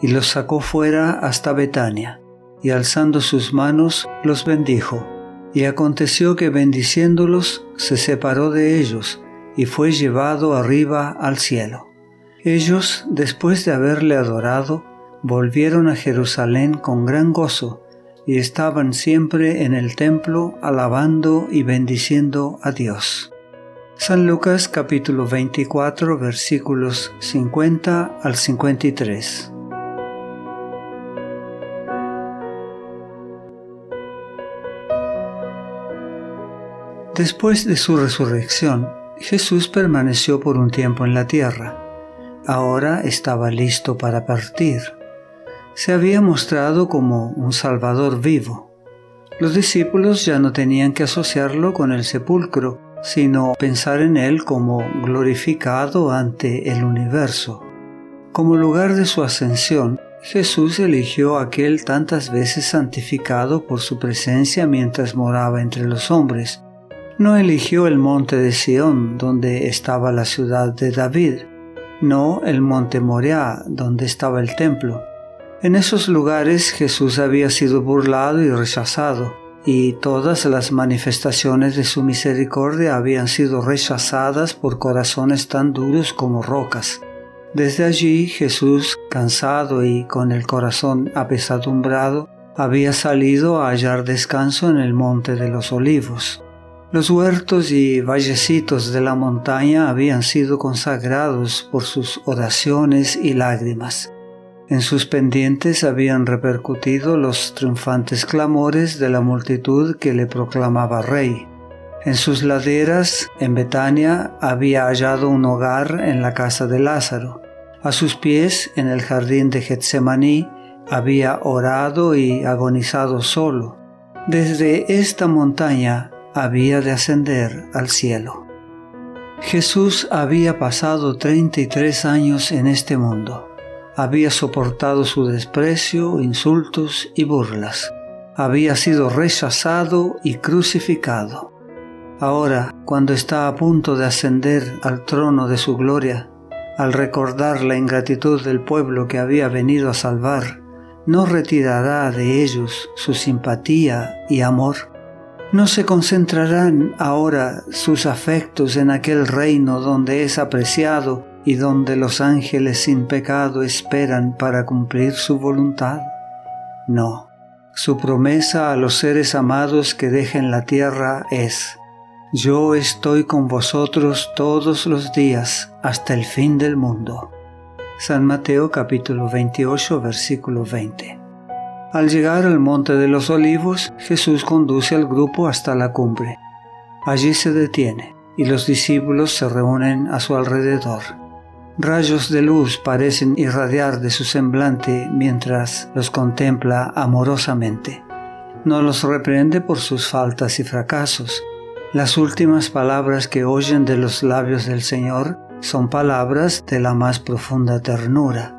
y los sacó fuera hasta Betania, y alzando sus manos los bendijo. Y aconteció que bendiciéndolos se separó de ellos, y fue llevado arriba al cielo. Ellos, después de haberle adorado, volvieron a Jerusalén con gran gozo, y estaban siempre en el templo alabando y bendiciendo a Dios. San Lucas capítulo 24 versículos 50 al 53. Después de su resurrección, Jesús permaneció por un tiempo en la tierra. Ahora estaba listo para partir. Se había mostrado como un Salvador vivo. Los discípulos ya no tenían que asociarlo con el sepulcro, sino pensar en él como glorificado ante el universo. Como lugar de su ascensión, Jesús eligió aquel tantas veces santificado por su presencia mientras moraba entre los hombres, no eligió el monte de Sión, donde estaba la ciudad de David, no el monte Moriah, donde estaba el templo. En esos lugares Jesús había sido burlado y rechazado, y todas las manifestaciones de su misericordia habían sido rechazadas por corazones tan duros como rocas. Desde allí Jesús, cansado y con el corazón apesadumbrado, había salido a hallar descanso en el monte de los olivos. Los huertos y vallecitos de la montaña habían sido consagrados por sus oraciones y lágrimas. En sus pendientes habían repercutido los triunfantes clamores de la multitud que le proclamaba rey. En sus laderas, en Betania, había hallado un hogar en la casa de Lázaro. A sus pies, en el jardín de Getsemaní, había orado y agonizado solo. Desde esta montaña había de ascender al cielo. Jesús había pasado 33 años en este mundo. Había soportado su desprecio, insultos y burlas. Había sido rechazado y crucificado. Ahora, cuando está a punto de ascender al trono de su gloria, al recordar la ingratitud del pueblo que había venido a salvar, no retirará de ellos su simpatía y amor. ¿No se concentrarán ahora sus afectos en aquel reino donde es apreciado y donde los ángeles sin pecado esperan para cumplir su voluntad? No, su promesa a los seres amados que dejen la tierra es, yo estoy con vosotros todos los días hasta el fin del mundo. San Mateo capítulo 28 versículo 20. Al llegar al monte de los olivos, Jesús conduce al grupo hasta la cumbre. Allí se detiene y los discípulos se reúnen a su alrededor. Rayos de luz parecen irradiar de su semblante mientras los contempla amorosamente. No los reprende por sus faltas y fracasos. Las últimas palabras que oyen de los labios del Señor son palabras de la más profunda ternura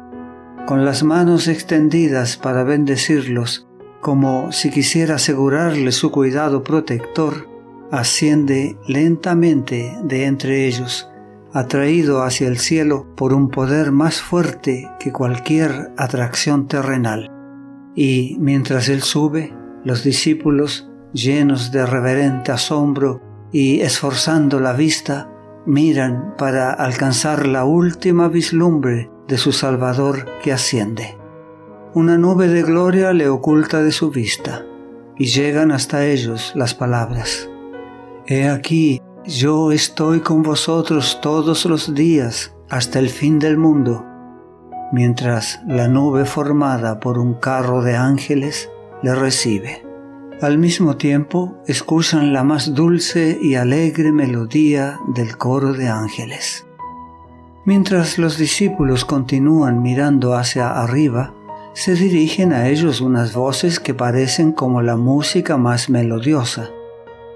con las manos extendidas para bendecirlos, como si quisiera asegurarles su cuidado protector, asciende lentamente de entre ellos, atraído hacia el cielo por un poder más fuerte que cualquier atracción terrenal. Y mientras él sube, los discípulos, llenos de reverente asombro y esforzando la vista, miran para alcanzar la última vislumbre de su Salvador que asciende. Una nube de gloria le oculta de su vista, y llegan hasta ellos las palabras. He aquí, yo estoy con vosotros todos los días hasta el fin del mundo, mientras la nube formada por un carro de ángeles le recibe. Al mismo tiempo escuchan la más dulce y alegre melodía del coro de ángeles. Mientras los discípulos continúan mirando hacia arriba, se dirigen a ellos unas voces que parecen como la música más melodiosa.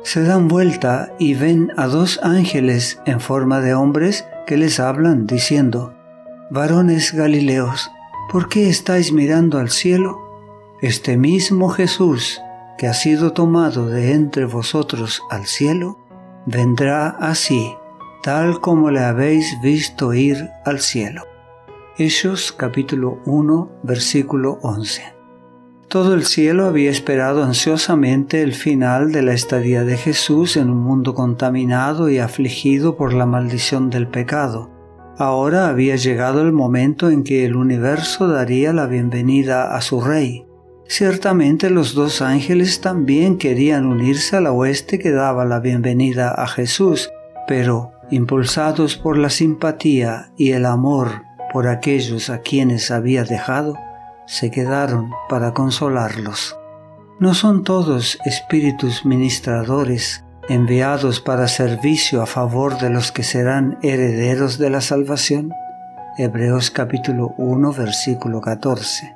Se dan vuelta y ven a dos ángeles en forma de hombres que les hablan diciendo, Varones Galileos, ¿por qué estáis mirando al cielo? Este mismo Jesús, que ha sido tomado de entre vosotros al cielo, vendrá así tal como le habéis visto ir al cielo. Hechos capítulo 1 versículo 11. Todo el cielo había esperado ansiosamente el final de la estadía de Jesús en un mundo contaminado y afligido por la maldición del pecado. Ahora había llegado el momento en que el universo daría la bienvenida a su Rey. Ciertamente los dos ángeles también querían unirse a la hueste que daba la bienvenida a Jesús, pero, impulsados por la simpatía y el amor por aquellos a quienes había dejado, se quedaron para consolarlos. No son todos espíritus ministradores enviados para servicio a favor de los que serán herederos de la salvación. Hebreos capítulo 1 versículo 14.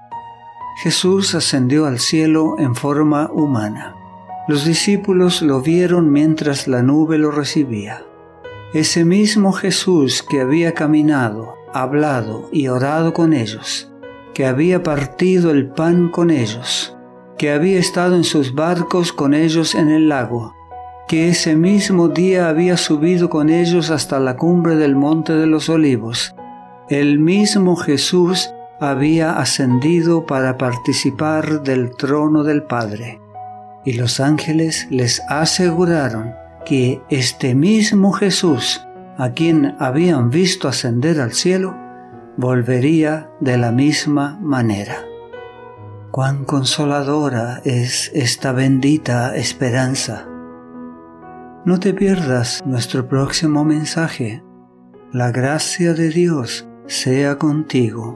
Jesús ascendió al cielo en forma humana. Los discípulos lo vieron mientras la nube lo recibía. Ese mismo Jesús que había caminado, hablado y orado con ellos, que había partido el pan con ellos, que había estado en sus barcos con ellos en el lago, que ese mismo día había subido con ellos hasta la cumbre del monte de los olivos. El mismo Jesús había ascendido para participar del trono del Padre. Y los ángeles les aseguraron que este mismo Jesús, a quien habían visto ascender al cielo, volvería de la misma manera. Cuán consoladora es esta bendita esperanza. No te pierdas nuestro próximo mensaje. La gracia de Dios sea contigo.